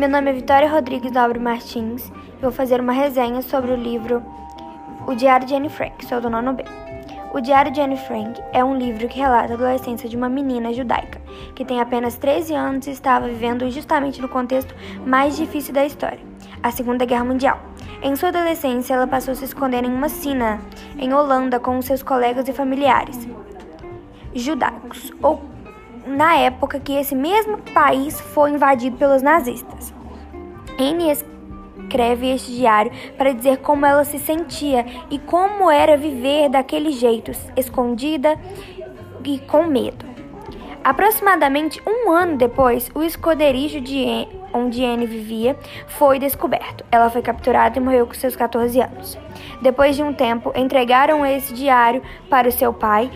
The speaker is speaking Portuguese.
Meu nome é Vitória Rodrigues Nobre Martins e vou fazer uma resenha sobre o livro O Diário de Anne Frank, sou do nono B. O Diário de Anne Frank é um livro que relata a adolescência de uma menina judaica que tem apenas 13 anos e estava vivendo justamente no contexto mais difícil da história, a Segunda Guerra Mundial. Em sua adolescência, ela passou a se esconder em uma sina em Holanda com seus colegas e familiares judaicos, ou na época que esse mesmo país foi invadido pelos nazistas. Anne escreve este diário para dizer como ela se sentia e como era viver daquele jeito, escondida e com medo. Aproximadamente um ano depois, o esconderijo de onde Anne vivia foi descoberto. Ela foi capturada e morreu com seus 14 anos. Depois de um tempo, entregaram esse diário para o seu pai